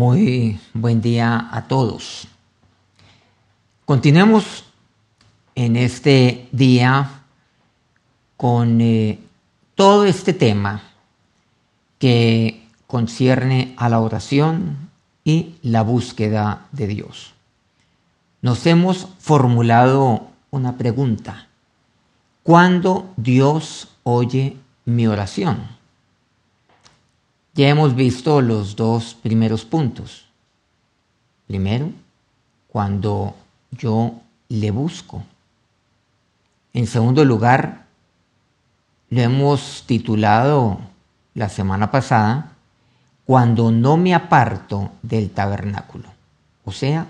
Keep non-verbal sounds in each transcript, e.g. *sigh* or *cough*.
Muy buen día a todos. Continuemos en este día con eh, todo este tema que concierne a la oración y la búsqueda de Dios. Nos hemos formulado una pregunta. ¿Cuándo Dios oye mi oración? Ya hemos visto los dos primeros puntos. Primero, cuando yo le busco. En segundo lugar, lo hemos titulado la semana pasada, cuando no me aparto del tabernáculo, o sea,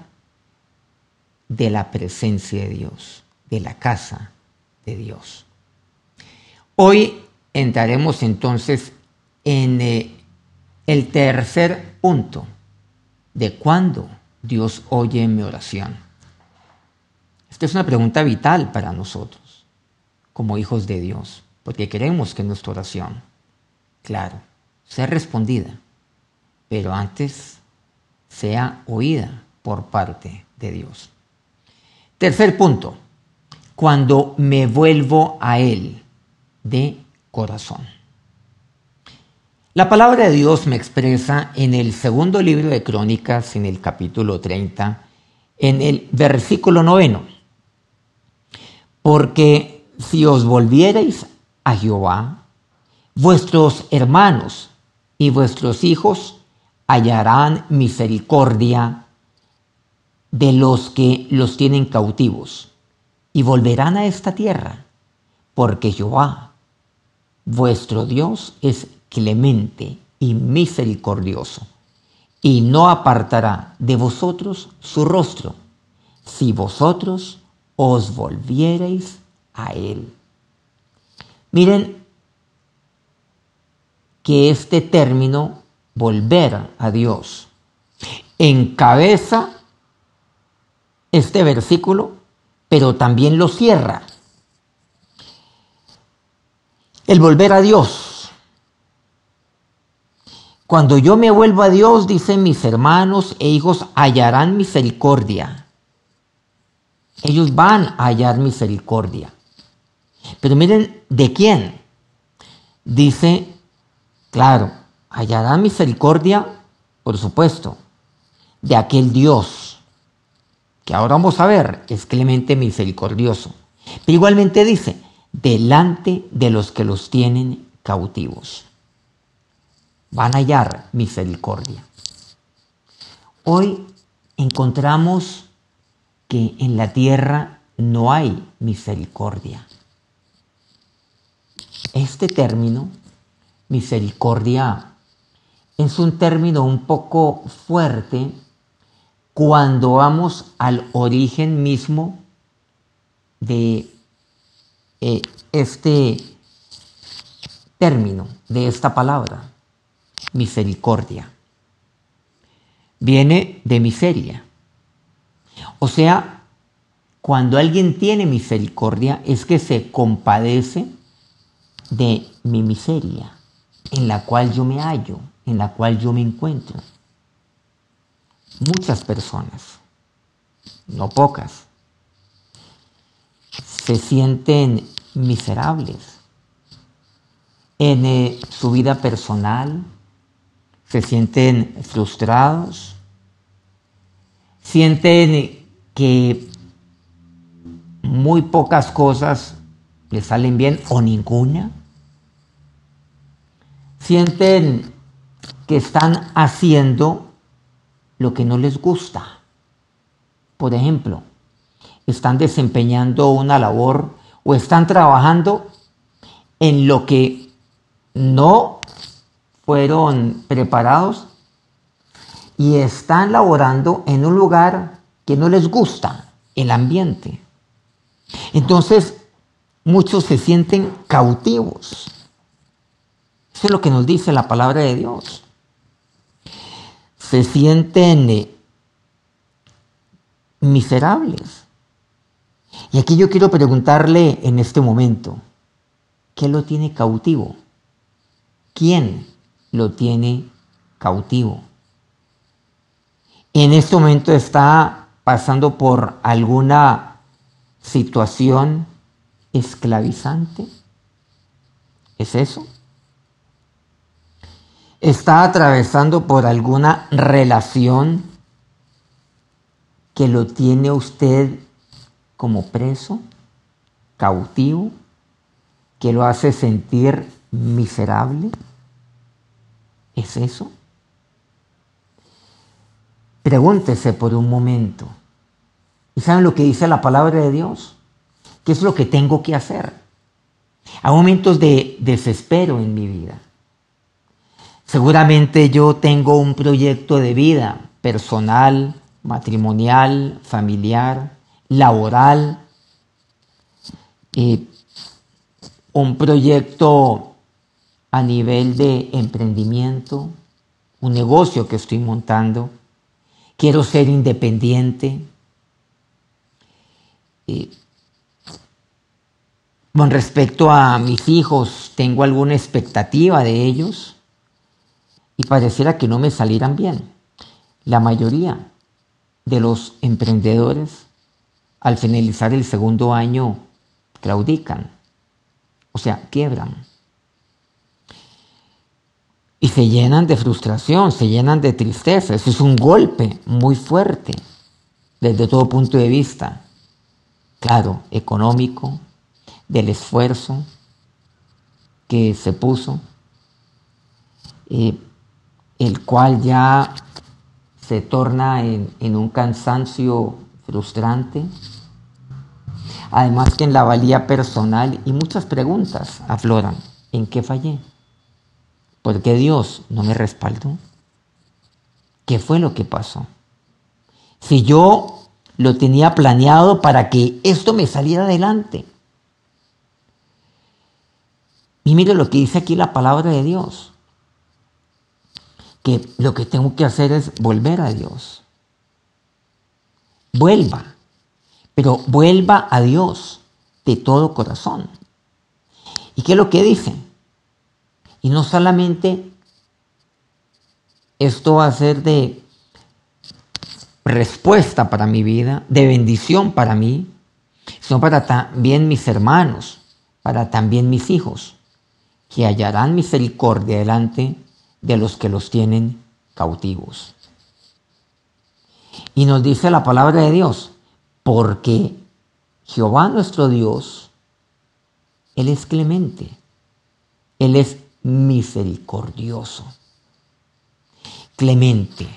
de la presencia de Dios, de la casa de Dios. Hoy entraremos entonces en eh, el tercer punto de cuándo Dios oye mi oración. Esta es una pregunta vital para nosotros, como hijos de Dios, porque queremos que nuestra oración, claro, sea respondida, pero antes sea oída por parte de Dios. Tercer punto, cuando me vuelvo a Él de corazón. La palabra de Dios me expresa en el segundo libro de Crónicas, en el capítulo 30, en el versículo noveno. Porque si os volvierais a Jehová, vuestros hermanos y vuestros hijos hallarán misericordia de los que los tienen cautivos y volverán a esta tierra, porque Jehová, vuestro Dios, es clemente y misericordioso, y no apartará de vosotros su rostro, si vosotros os volviereis a Él. Miren que este término, volver a Dios, encabeza este versículo, pero también lo cierra. El volver a Dios cuando yo me vuelvo a Dios, dicen mis hermanos e hijos, hallarán misericordia. Ellos van a hallar misericordia. Pero miren, ¿de quién? Dice, claro, hallarán misericordia, por supuesto, de aquel Dios, que ahora vamos a ver, es clemente misericordioso. Pero igualmente dice, delante de los que los tienen cautivos van a hallar misericordia. Hoy encontramos que en la tierra no hay misericordia. Este término, misericordia, es un término un poco fuerte cuando vamos al origen mismo de eh, este término, de esta palabra misericordia. Viene de miseria. O sea, cuando alguien tiene misericordia es que se compadece de mi miseria, en la cual yo me hallo, en la cual yo me encuentro. Muchas personas, no pocas, se sienten miserables en eh, su vida personal, se sienten frustrados, sienten que muy pocas cosas les salen bien o ninguna, sienten que están haciendo lo que no les gusta. Por ejemplo, están desempeñando una labor o están trabajando en lo que no fueron preparados y están laborando en un lugar que no les gusta, el ambiente. Entonces, muchos se sienten cautivos. Eso es lo que nos dice la palabra de Dios. Se sienten eh, miserables. Y aquí yo quiero preguntarle en este momento, ¿qué lo tiene cautivo? ¿Quién lo tiene cautivo. en este momento está pasando por alguna situación esclavizante. ¿Es eso? ¿Está atravesando por alguna relación que lo tiene usted como preso, cautivo, que lo hace sentir miserable? ¿Es eso? Pregúntese por un momento. ¿Y saben lo que dice la palabra de Dios? ¿Qué es lo que tengo que hacer? Hay momentos de desespero en mi vida. Seguramente yo tengo un proyecto de vida personal, matrimonial, familiar, laboral, y un proyecto a nivel de emprendimiento, un negocio que estoy montando. Quiero ser independiente. con respecto a mis hijos, tengo alguna expectativa de ellos y pareciera que no me salieran bien. La mayoría de los emprendedores al finalizar el segundo año claudican, o sea, quiebran. Y se llenan de frustración, se llenan de tristeza. Eso es un golpe muy fuerte desde todo punto de vista. Claro, económico, del esfuerzo que se puso. Eh, el cual ya se torna en, un cansancio frustrante. Además que en la valía personal y muchas preguntas afloran. ¿En qué fallé? ¿Por qué Dios no me respaldó? ¿Qué fue lo que pasó? Si yo lo tenía planeado para que esto me saliera adelante. Y mire lo que dice aquí la palabra de Dios que lo que tengo que hacer es volver a Dios. Vuelva, pero vuelva a Dios de todo corazón. ¿Y qué es lo que dice? Y no solamente esto va a ser de respuesta para mi vida, de bendición para mí, sino para también mis hermanos, para también mis hijos, que hallarán misericordia delante de los que los tienen cautivos. Y nos dice la palabra de Dios, porque Jehová nuestro Dios, Él es clemente, Él es misericordioso, clemente.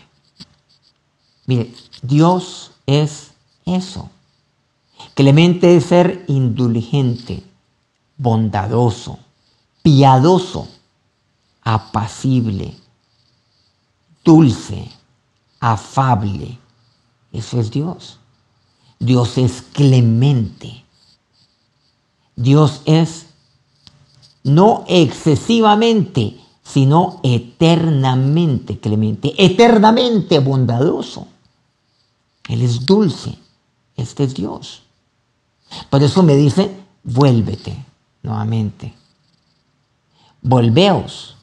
Mire, Dios es eso. Clemente es ser indulgente, bondadoso, piadoso apacible, dulce, afable. Eso es Dios. Dios es clemente. Dios es no excesivamente, sino eternamente clemente, eternamente bondadoso. Él es dulce. Este es Dios. Por eso me dice, vuélvete nuevamente. Volveos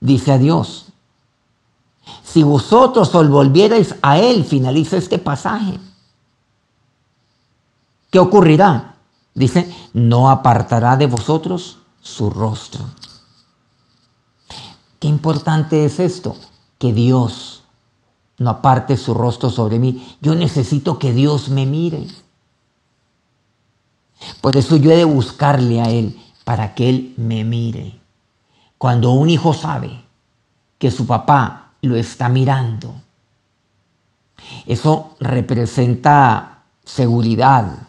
dice a Dios. Si vosotros os volvierais a Él, finaliza este pasaje. ¿Qué ocurrirá? Dice, no apartará de vosotros su rostro. Qué importante es esto, que Dios no aparte su rostro sobre mí. Yo necesito que Dios me mire. Por eso yo he de buscarle a Él, para que Él me mire. Cuando un hijo sabe que su papá lo está mirando, eso representa seguridad,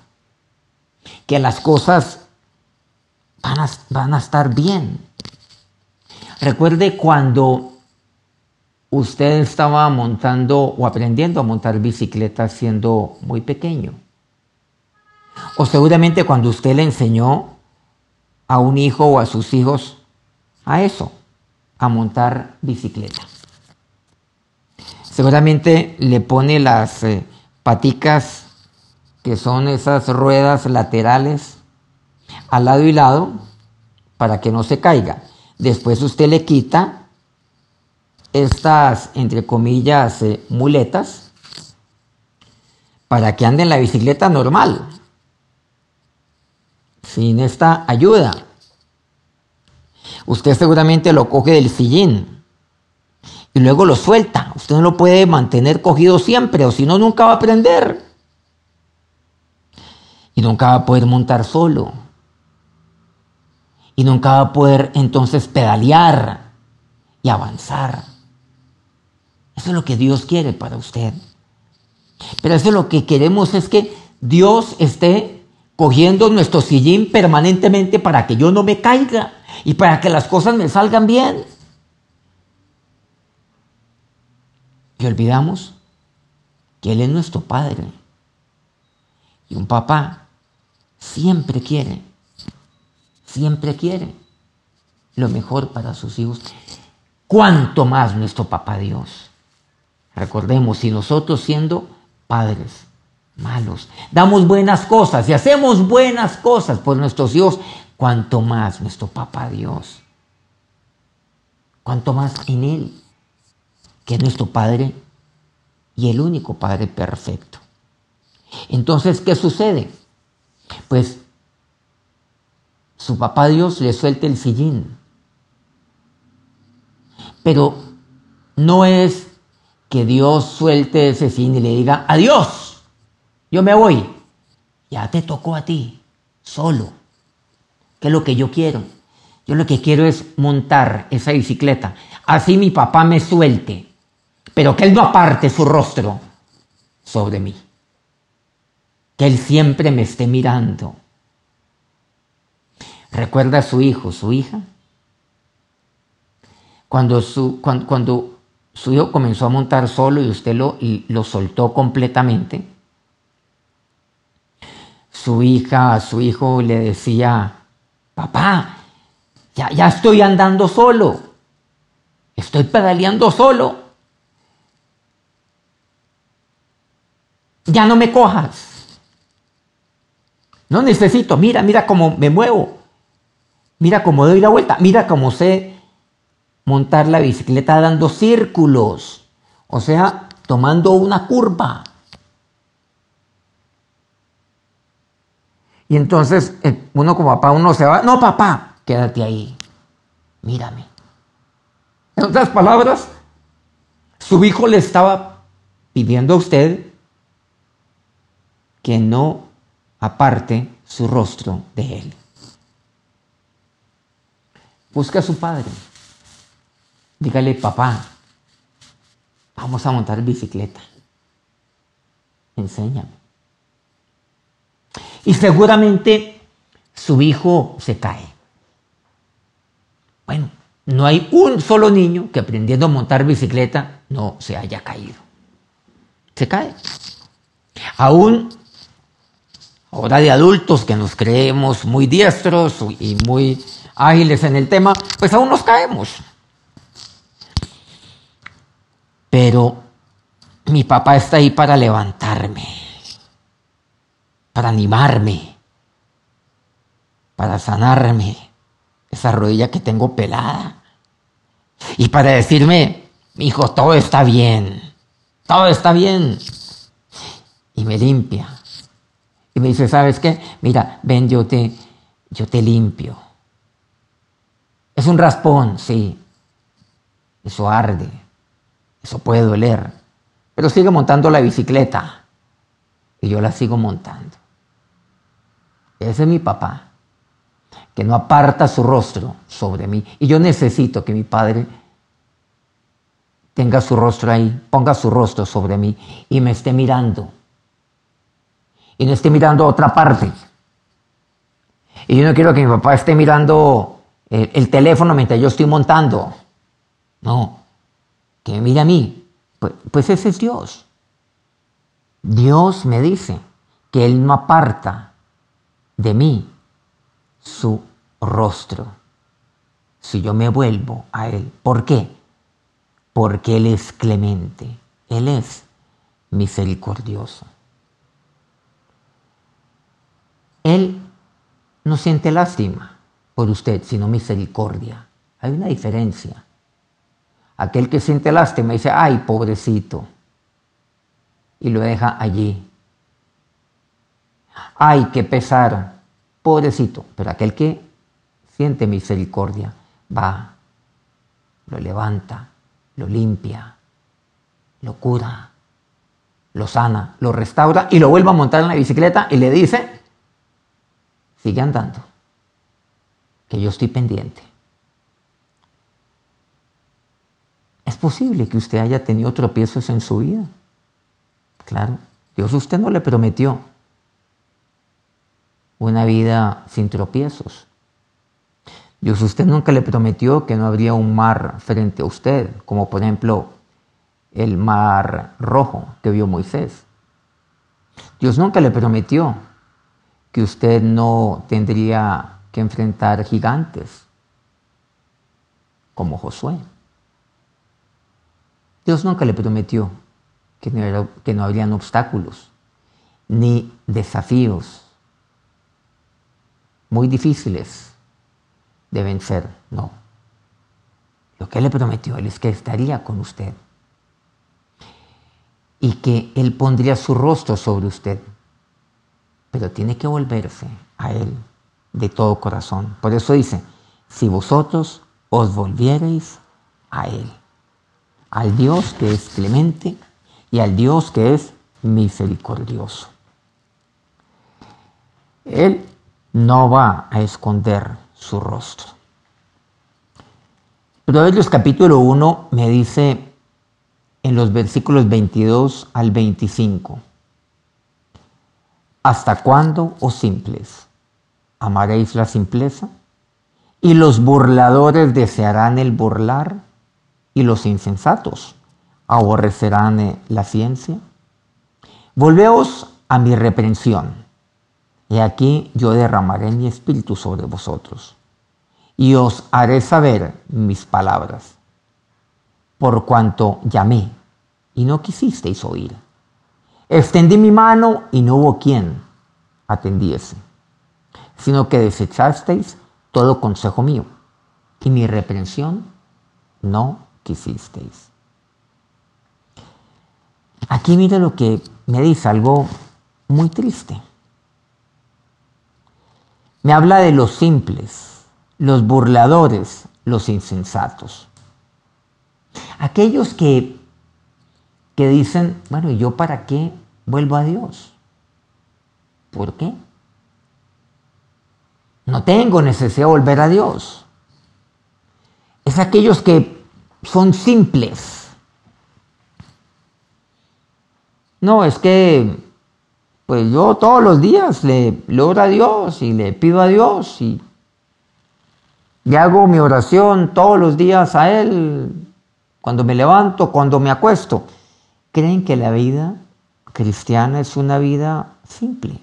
que las cosas van a, estar bien. Recuerde cuando usted estaba montando o aprendiendo a montar bicicleta siendo muy pequeño. O seguramente cuando usted le enseñó a un hijo o a sus hijos a eso, a montar bicicleta. Seguramente le pone las eh, paticas, que son esas ruedas laterales, al lado y lado, para que no se caiga. Después usted le quita estas, entre comillas, eh, muletas para que ande en la bicicleta normal, sin esta ayuda. Usted seguramente lo coge del sillín y luego lo suelta. Usted no lo puede mantener cogido siempre o si no, nunca va a aprender. Y nunca va a poder montar solo. Y nunca va a poder entonces pedalear y avanzar. Eso es lo que Dios quiere para usted. Pero eso lo que queremos es que Dios esté cogiendo nuestro sillín permanentemente para que yo no me caiga y para que las cosas me salgan bien. Y olvidamos que Él es nuestro Padre. Y un papá siempre quiere, siempre quiere lo mejor para sus hijos. Cuanto más nuestro papá Dios. Recordemos, si nosotros siendo padres malos, damos buenas cosas y hacemos buenas cosas por nuestros hijos, cuanto más nuestro papá Dios. Cuanto más en Él que es nuestro Padre y el único Padre perfecto. Entonces, ¿qué sucede? Pues su papá Dios le suelta el sillín. Pero no es que Dios suelte ese sillín y le diga, adiós, yo me voy. Ya te tocó a ti, solo. ¿Qué es lo que yo quiero? Yo lo que quiero es montar esa bicicleta. Así mi papá me suelte pero que Él no aparte su rostro sobre mí. Que Él siempre me esté mirando. ¿Recuerda a su hijo, su hija? Cuando su, hijo comenzó a montar solo y usted lo, lo soltó completamente, su hija, su hijo le decía, papá, ya, ya estoy andando solo, estoy pedaleando solo. ya no me cojas. No necesito, mira, mira cómo me muevo. Mira cómo doy la vuelta. Mira cómo sé montar la bicicleta dando círculos. O sea, tomando una curva. Y entonces eh, uno como papá, uno se va. No, papá, quédate ahí. Mírame. En otras palabras, su hijo le estaba pidiendo a usted que no aparte su rostro de él. Busca a su padre. Dígale, papá, vamos a montar bicicleta. Enséñame. Y seguramente su hijo se cae. Bueno, no hay un solo niño que aprendiendo a montar bicicleta no se haya caído. Se cae. Aún ahora de adultos que nos creemos muy diestros y muy ágiles en el tema, pues aún nos caemos. Pero mi papá está ahí para levantarme, para animarme, para sanarme esa rodilla que tengo pelada y para decirme, hijo, todo está bien, todo está bien. Y me limpia y me dice, ¿sabes qué? Mira, ven, yo te, yo te limpio. Es un raspón, sí. Eso arde. Eso puede doler. Pero sigue montando la bicicleta. Y yo la sigo montando. Ese es mi papá, que no aparta su rostro sobre mí. Y yo necesito que mi padre tenga su rostro ahí, ponga su rostro sobre mí y me esté mirando y no esté mirando a otra parte. Y yo no quiero que mi papá esté mirando el, el teléfono mientras yo estoy montando. No, que me mire a mí. Pues, pues ese es Dios. Dios me dice que Él no aparta de mí su rostro si yo me vuelvo a Él. ¿Por qué? Porque Él es clemente, Él es misericordioso. Él no siente lástima por usted, sino misericordia. Hay una diferencia. Aquel que siente lástima dice, ay, pobrecito. Y lo deja allí. Ay, qué pesar. Pobrecito. Pero aquel que siente misericordia va, lo levanta, lo limpia, lo cura, lo sana, lo restaura y lo vuelve a montar en la bicicleta y le dice, sigue andando, que yo estoy pendiente. Es posible que usted haya tenido tropiezos en su vida. Claro, Dios usted no le prometió una vida sin tropiezos. Dios usted nunca le prometió que no habría un mar frente a usted, como por ejemplo el mar rojo que vio Moisés. Dios nunca le prometió que usted no tendría que enfrentar gigantes como Josué. Dios nunca le prometió que no, habrían obstáculos ni desafíos muy difíciles de vencer. No. Lo que Él le prometió Él es que estaría con usted y que Él pondría su rostro sobre usted. Pero tiene que volverse a Él de todo corazón. Por eso dice, si vosotros os volviereis a Él, al Dios que es clemente y al Dios que es misericordioso. Él no va a esconder su rostro. Proverbios capítulo 1 me dice en los versículos 22 al 25, ¿hasta cuándo, oh simples, amaréis la simpleza? Y los burladores desearán el burlar, y los insensatos aborrecerán eh, la ciencia. Volveos a mi reprensión y aquí yo derramaré mi espíritu sobre vosotros, y os haré saber mis palabras, por cuanto llamé, y no quisisteis oír. Extendí mi mano, y no hubo quien atendiese, sino que desechasteis todo consejo mío, y mi reprensión no quisisteis. Aquí mire lo que me dice algo muy triste. Me habla de los simples, los burladores, los insensatos. Aquellos que, que dicen, bueno, ¿y yo para qué vuelvo a Dios? ¿Por qué? No tengo necesidad de volver a Dios. Es aquellos que son simples. No, es que pues yo todos los días le, oro a Dios y le pido a Dios y, y hago mi oración todos los días a Él, cuando me levanto, cuando me acuesto. ¿Creen que la vida cristiana es una vida simple?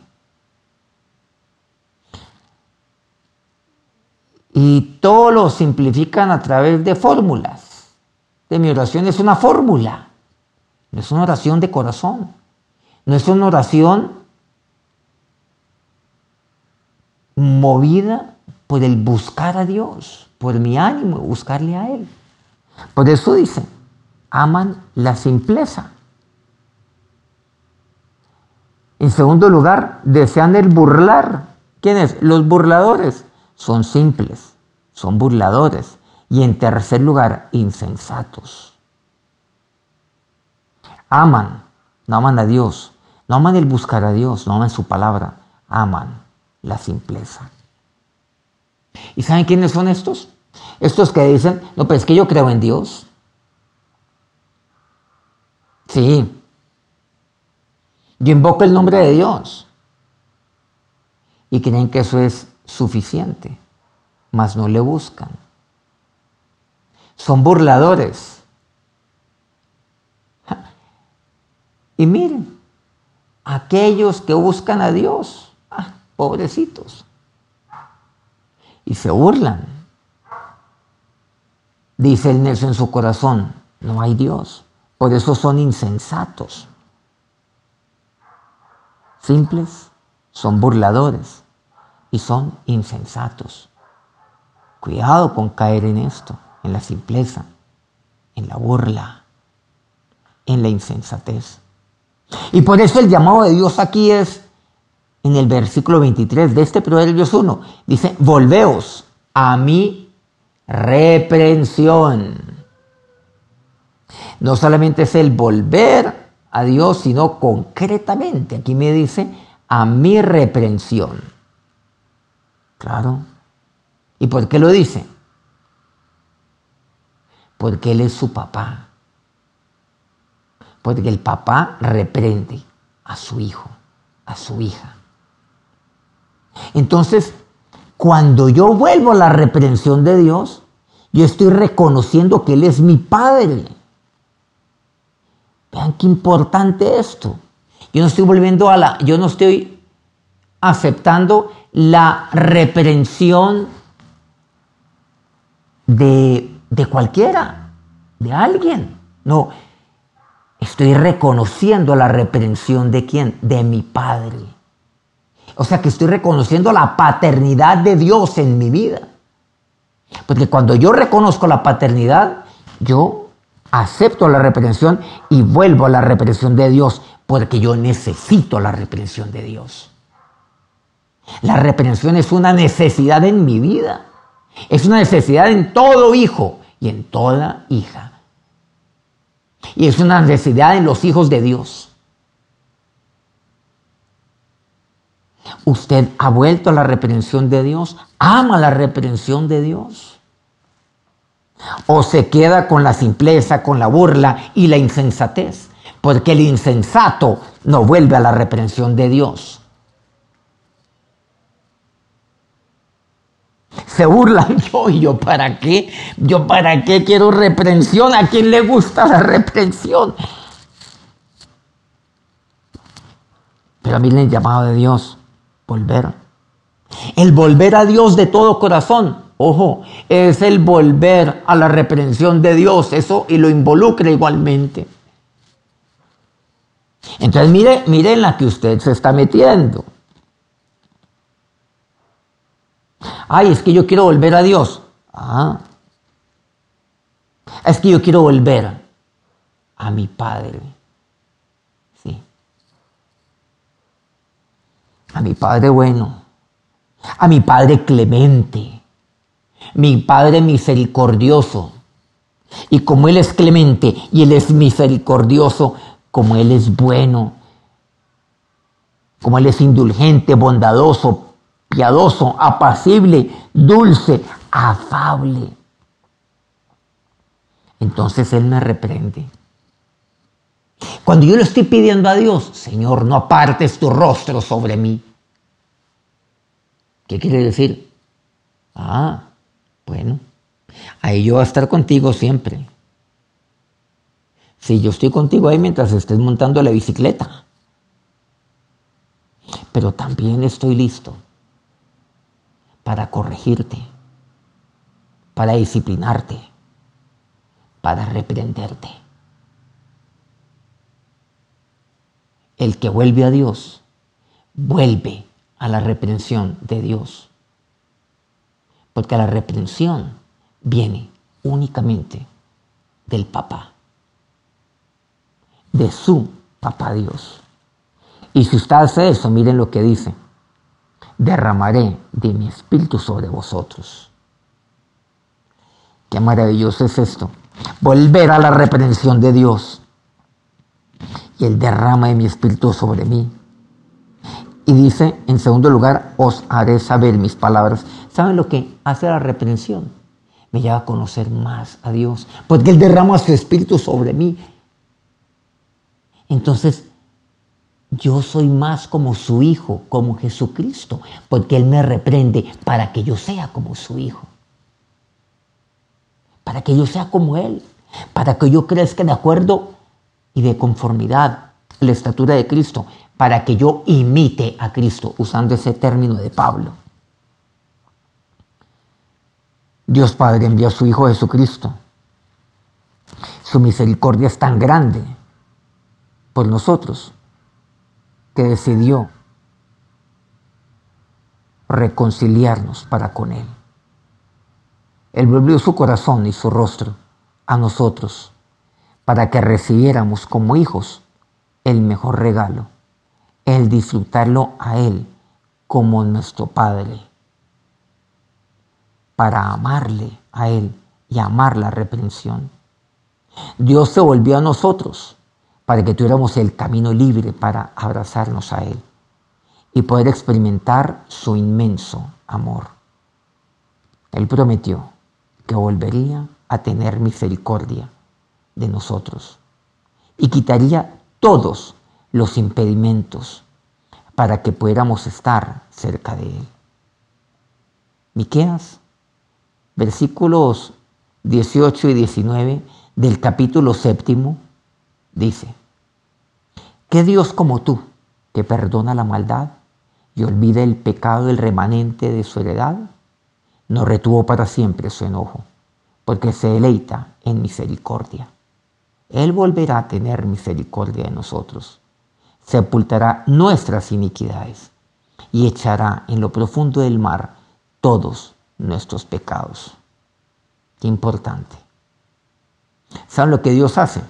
Y todo lo simplifican a través de fórmulas. De mi oración es una fórmula, no es una oración de corazón. No es una oración movida por el buscar a Dios, por mi ánimo, buscarle a Él. Por eso dice, aman la simpleza. En segundo lugar, desean el burlar. ¿Quiénes? Los burladores. Son simples, son burladores. Y en tercer lugar, insensatos. Aman, no aman a Dios, no aman el buscar a Dios, no aman su palabra, aman la simpleza. ¿Y saben quiénes son estos? Estos que dicen, no, pero es que yo creo en Dios. Sí. Yo invoco el nombre de Dios. Y creen que eso es suficiente, mas no le buscan. Son burladores. Y miren, aquellos que buscan a Dios, ah, pobrecitos, y se burlan. Dice el necio en su corazón, no hay Dios, por eso son insensatos. Simples, son burladores y son insensatos. Cuidado con caer en esto, en la simpleza. en la burla, en la insensatez. Y por eso el llamado de Dios aquí es, en el versículo 23 de este Proverbios 1, dice, volveos a mi reprensión. No solamente es el volver a Dios, sino concretamente, aquí me dice, a mi reprensión. Claro. ¿Y por qué lo dice? Porque Él es su papá. Porque el papá reprende a su hijo, a su hija. Entonces, cuando yo vuelvo a la reprensión de Dios, yo estoy reconociendo que Él es mi Padre. Vean qué importante esto. Yo no estoy volviendo a la, yo no estoy aceptando la reprensión de, de cualquiera, de alguien. No, estoy reconociendo la reprensión de quién? De mi Padre. O sea que estoy reconociendo la paternidad de Dios en mi vida. Porque cuando yo reconozco la paternidad, yo acepto la reprensión y vuelvo a la reprensión de Dios, porque yo necesito la reprensión de Dios. La reprensión es una necesidad en mi vida. Es una necesidad en todo hijo y en toda hija. Y es una necesidad en los hijos de Dios. Usted ha vuelto a la reprensión de Dios, ama la reprensión de Dios. O se queda con la simpleza, con la burla y la insensatez, porque el insensato no vuelve a la reprensión de Dios. Se burlan *laughs* yo y yo para qué, yo para qué quiero reprensión, a quién le gusta la reprensión. Pero a mí le llamado de Dios volver. El volver a Dios de todo corazón, ojo, es el volver a la reprensión de Dios, eso y lo involucra igualmente. Entonces mire, mire en la que usted se está metiendo. Ay, es que yo quiero volver a Dios. Ah. Es que yo quiero volver a mi Padre. a mi Padre bueno, a mi Padre clemente, mi Padre misericordioso. Y como Él es clemente y Él es misericordioso, como Él es bueno, como Él es indulgente, bondadoso, piadoso, apacible, dulce, afable. Entonces Él me reprende. Cuando yo le estoy pidiendo a Dios, Señor, no apartes tu rostro sobre mí. ¿Qué quiere decir? Ah, bueno, ahí yo voy a estar contigo siempre. Si yo estoy contigo ahí mientras estés montando la bicicleta. Pero también estoy listo para corregirte, para disciplinarte, para reprenderte. El que vuelve a Dios, vuelve a la reprensión de Dios. Porque la reprensión viene únicamente del papá, de su papá Dios. Y si usted hace eso, miren lo que dice, derramaré de mi espíritu sobre vosotros. Qué maravilloso es esto. Volver a la reprensión de Dios y el derrama de mi espíritu sobre mí. Y dice, en segundo lugar, os haré saber mis palabras. ¿Saben lo que hace la reprensión? Me lleva a conocer más a Dios, porque Él derrama su espíritu sobre mí. Entonces, yo soy más como su hijo, como Jesucristo, porque Él me reprende para que yo sea como su hijo. Para que yo sea como Él, para que yo crezca de acuerdo y de conformidad a la estatura de Cristo, para que yo imite a Cristo, usando ese término de Pablo. Dios Padre envió a su Hijo Jesucristo. Su misericordia es tan grande por nosotros que decidió reconciliarnos para con Él. Él volvió su corazón y su rostro a nosotros para que recibiéramos como hijos el mejor regalo, el disfrutarlo a Él como nuestro Padre, para amarle a Él y amar la reprensión. Dios se volvió a nosotros para que tuviéramos el camino libre para abrazarnos a Él y poder experimentar su inmenso amor. Él prometió que volvería a tener misericordia de nosotros y quitaría todos los impedimentos para que pudiéramos estar cerca de Él. Miqueas, versículos 18 y 19 del capítulo séptimo, dice, ¿qué Dios como tú que perdona la maldad y olvida el pecado del remanente de su heredad? No retuvo para siempre su enojo, porque se deleita en misericordia. Él volverá a tener misericordia de nosotros, sepultará nuestras iniquidades y echará en lo profundo del mar todos nuestros pecados. Qué importante. ¿Saben lo que Dios hace?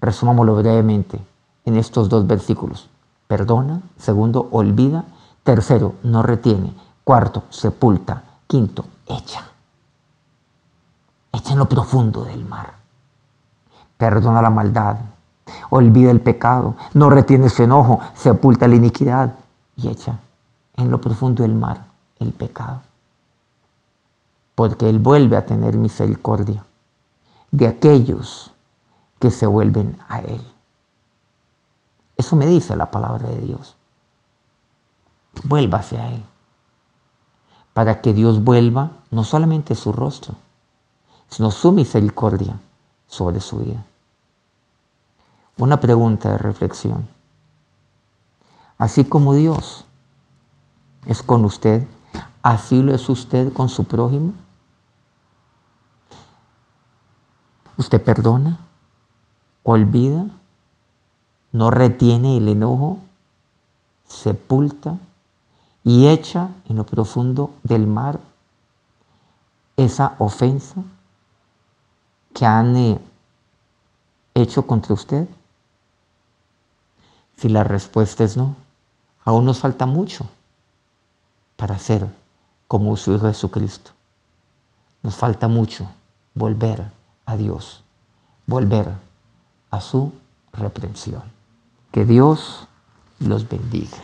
Resumámoslo brevemente en estos dos versículos. Perdona, segundo, olvida, tercero, no retiene, cuarto, sepulta, quinto, echa. Echa en lo profundo del mar. Perdona la maldad, olvida el pecado, no retiene su enojo, sepulta la iniquidad y echa en lo profundo del mar el pecado. Porque Él vuelve a tener misericordia de aquellos que se vuelven a Él. Eso me dice la palabra de Dios. Vuélvase a Él. Para que Dios vuelva no solamente su rostro, sino su misericordia sobre su vida. Una pregunta de reflexión. Así como Dios es con usted, así lo es usted con su prójimo. Usted perdona, olvida, no retiene el enojo, sepulta y echa en lo profundo del mar esa ofensa que han eh, hecho contra usted? Si la respuesta es no, aún nos falta mucho para ser como su Hijo Jesucristo. Nos falta mucho volver a Dios, volver a su reprensión. Que Dios los bendiga.